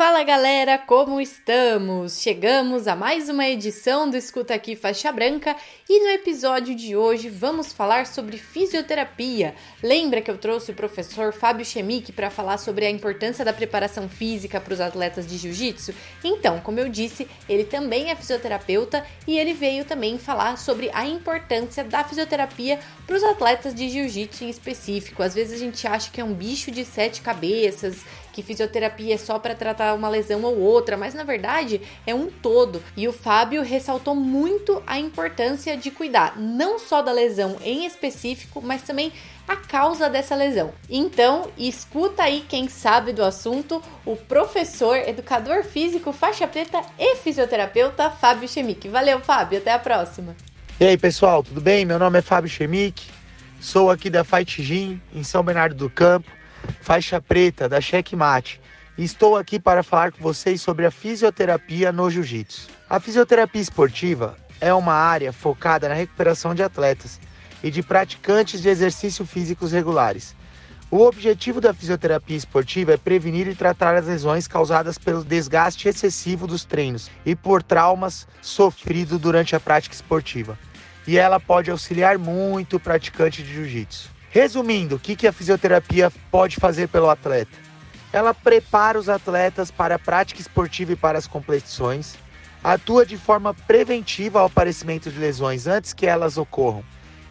Fala galera, como estamos? Chegamos a mais uma edição do Escuta Aqui Faixa Branca e no episódio de hoje vamos falar sobre fisioterapia. Lembra que eu trouxe o professor Fábio Chemic para falar sobre a importância da preparação física para os atletas de jiu-jitsu? Então, como eu disse, ele também é fisioterapeuta e ele veio também falar sobre a importância da fisioterapia para os atletas de jiu-jitsu em específico. Às vezes a gente acha que é um bicho de sete cabeças que fisioterapia é só para tratar uma lesão ou outra, mas na verdade é um todo. E o Fábio ressaltou muito a importância de cuidar não só da lesão em específico, mas também a causa dessa lesão. Então, escuta aí quem sabe do assunto, o professor, educador físico, faixa preta e fisioterapeuta Fábio Chemic. Valeu, Fábio, até a próxima. E aí, pessoal, tudo bem? Meu nome é Fábio Chemic, sou aqui da Fight Gym, em São Bernardo do Campo faixa preta da Checkmate. Estou aqui para falar com vocês sobre a fisioterapia no jiu-jitsu. A fisioterapia esportiva é uma área focada na recuperação de atletas e de praticantes de exercícios físicos regulares. O objetivo da fisioterapia esportiva é prevenir e tratar as lesões causadas pelo desgaste excessivo dos treinos e por traumas sofridos durante a prática esportiva. E ela pode auxiliar muito o praticante de jiu-jitsu. Resumindo, o que, a fisioterapia pode fazer pelo atleta? Ela prepara os atletas para a prática esportiva e para as competições, atua de forma preventiva ao aparecimento de lesões antes que elas ocorram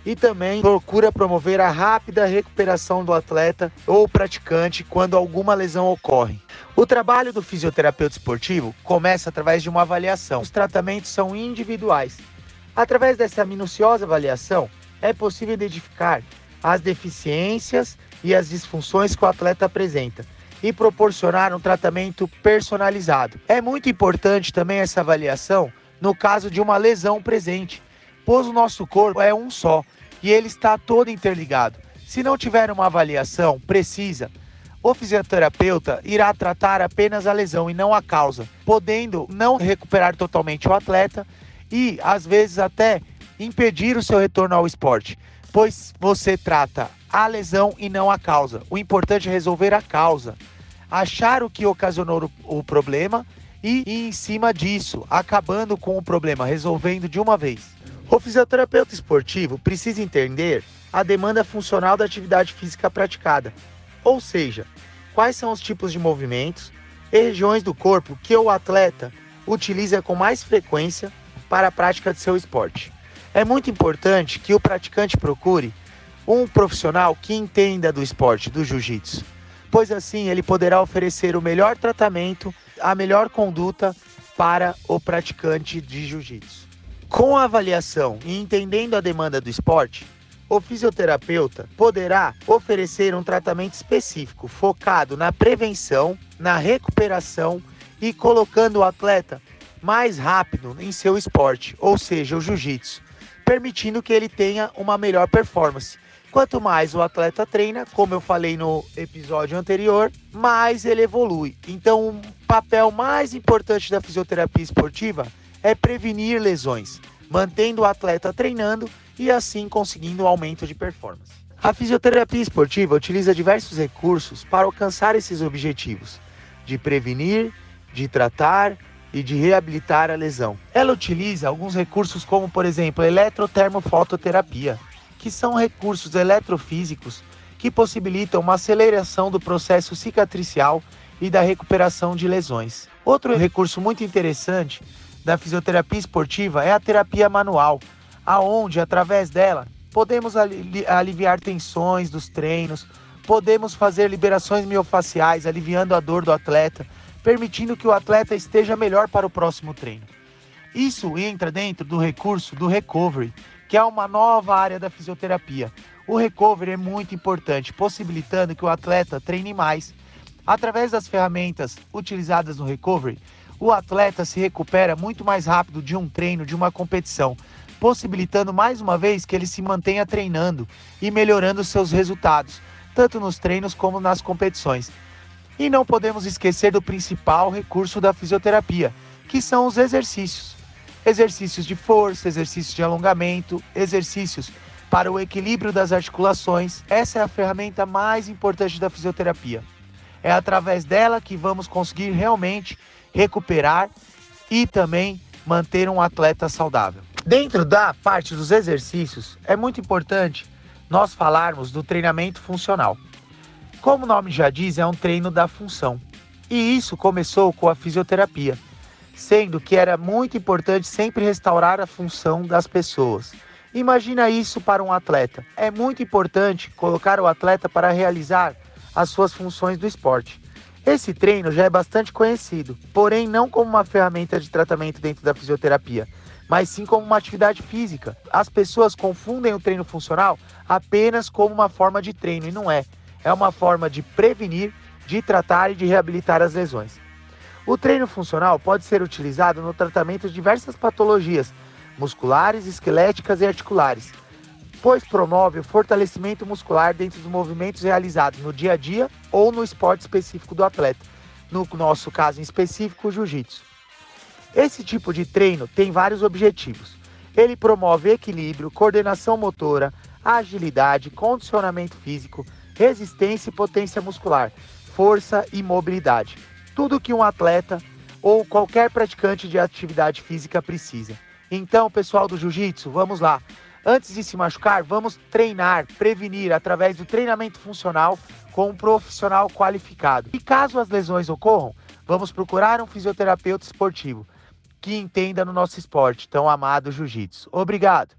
e também procura promover a rápida recuperação do atleta ou praticante quando alguma lesão ocorre. O trabalho do fisioterapeuta esportivo começa através de uma avaliação. Os tratamentos são individuais. Através dessa minuciosa avaliação, é possível identificar as deficiências e as disfunções que o atleta apresenta e proporcionar um tratamento personalizado. É muito importante também essa avaliação no caso de uma lesão presente, pois o nosso corpo é um só e ele está todo interligado. Se não tiver uma avaliação precisa, o fisioterapeuta irá tratar apenas a lesão e não a causa, podendo não recuperar totalmente o atleta e às vezes até impedir o seu retorno ao esporte pois você trata a lesão e não a causa. O importante é resolver a causa, achar o que ocasionou o problema e ir em cima disso, acabando com o problema, resolvendo de uma vez. O fisioterapeuta esportivo precisa entender a demanda funcional da atividade física praticada, ou seja, quais são os tipos de movimentos e regiões do corpo que o atleta utiliza com mais frequência para a prática de seu esporte. É muito importante que o praticante procure um profissional que entenda do esporte, do jiu-jitsu, pois assim ele poderá oferecer o melhor tratamento, a melhor conduta para o praticante de jiu-jitsu. Com a avaliação e entendendo a demanda do esporte, o fisioterapeuta poderá oferecer um tratamento específico focado na prevenção, na recuperação e colocando o atleta mais rápido em seu esporte, ou seja, o jiu-jitsu, permitindo que ele tenha uma melhor performance. Quanto mais o atleta treina, como eu falei no episódio anterior, mais ele evolui. Então, o papel mais importante da fisioterapia esportiva é prevenir lesões, mantendo o atleta treinando e assim conseguindo um aumento de performance. A fisioterapia esportiva utiliza diversos recursos para alcançar esses objetivos, de prevenir, de tratar e de reabilitar a lesão. Ela utiliza alguns recursos como, por exemplo, eletrotermofototerapia, que são recursos eletrofísicos que possibilitam uma aceleração do processo cicatricial e da recuperação de lesões. Outro recurso muito interessante da fisioterapia esportiva é a terapia manual, aonde através dela podemos aliviar tensões dos treinos, podemos fazer liberações miofaciais, aliviando a dor do atleta, permitindo que o atleta esteja melhor para o próximo treino. Isso entra dentro do recurso do recovery, que é uma nova área da fisioterapia. O recovery é muito importante, possibilitando que o atleta treine mais. Através das ferramentas utilizadas no recovery, o atleta se recupera muito mais rápido de um treino, de uma competição, possibilitando mais uma vez que ele se mantenha treinando e melhorando seus resultados, tanto nos treinos como nas competições. E não podemos esquecer do principal recurso da fisioterapia, que são os exercícios. Exercícios de força, exercícios de alongamento, exercícios para o equilíbrio das articulações. Essa é a ferramenta mais importante da fisioterapia. É através dela que vamos conseguir realmente recuperar e também manter um atleta saudável. Dentro da parte dos exercícios, é muito importante nós falarmos do treinamento funcional. Como o nome já diz, é um treino da função. E isso começou com a fisioterapia, sendo que era muito importante sempre restaurar a função das pessoas. Imagina isso para um atleta. É muito importante colocar o atleta para realizar as suas funções do esporte. Esse treino já é bastante conhecido, porém não como uma ferramenta de tratamento dentro da fisioterapia, mas sim como uma atividade física. As pessoas confundem o treino funcional apenas como uma forma de treino e não é. É uma forma de prevenir, de tratar e de reabilitar as lesões. O treino funcional pode ser utilizado no tratamento de diversas patologias musculares, esqueléticas e articulares, pois promove o fortalecimento muscular dentro dos movimentos realizados no dia a dia ou no esporte específico do atleta, no nosso caso em específico, o jiu-jitsu. Esse tipo de treino tem vários objetivos. Ele promove equilíbrio, coordenação motora, agilidade, condicionamento físico, resistência e potência muscular, força e mobilidade. Tudo que um atleta ou qualquer praticante de atividade física precisa. Então, pessoal do jiu-jitsu, vamos lá. Antes de se machucar, vamos treinar, prevenir através do treinamento funcional com um profissional qualificado. E caso as lesões ocorram, vamos procurar um fisioterapeuta esportivo que entenda no nosso esporte tão amado jiu-jitsu. Obrigado.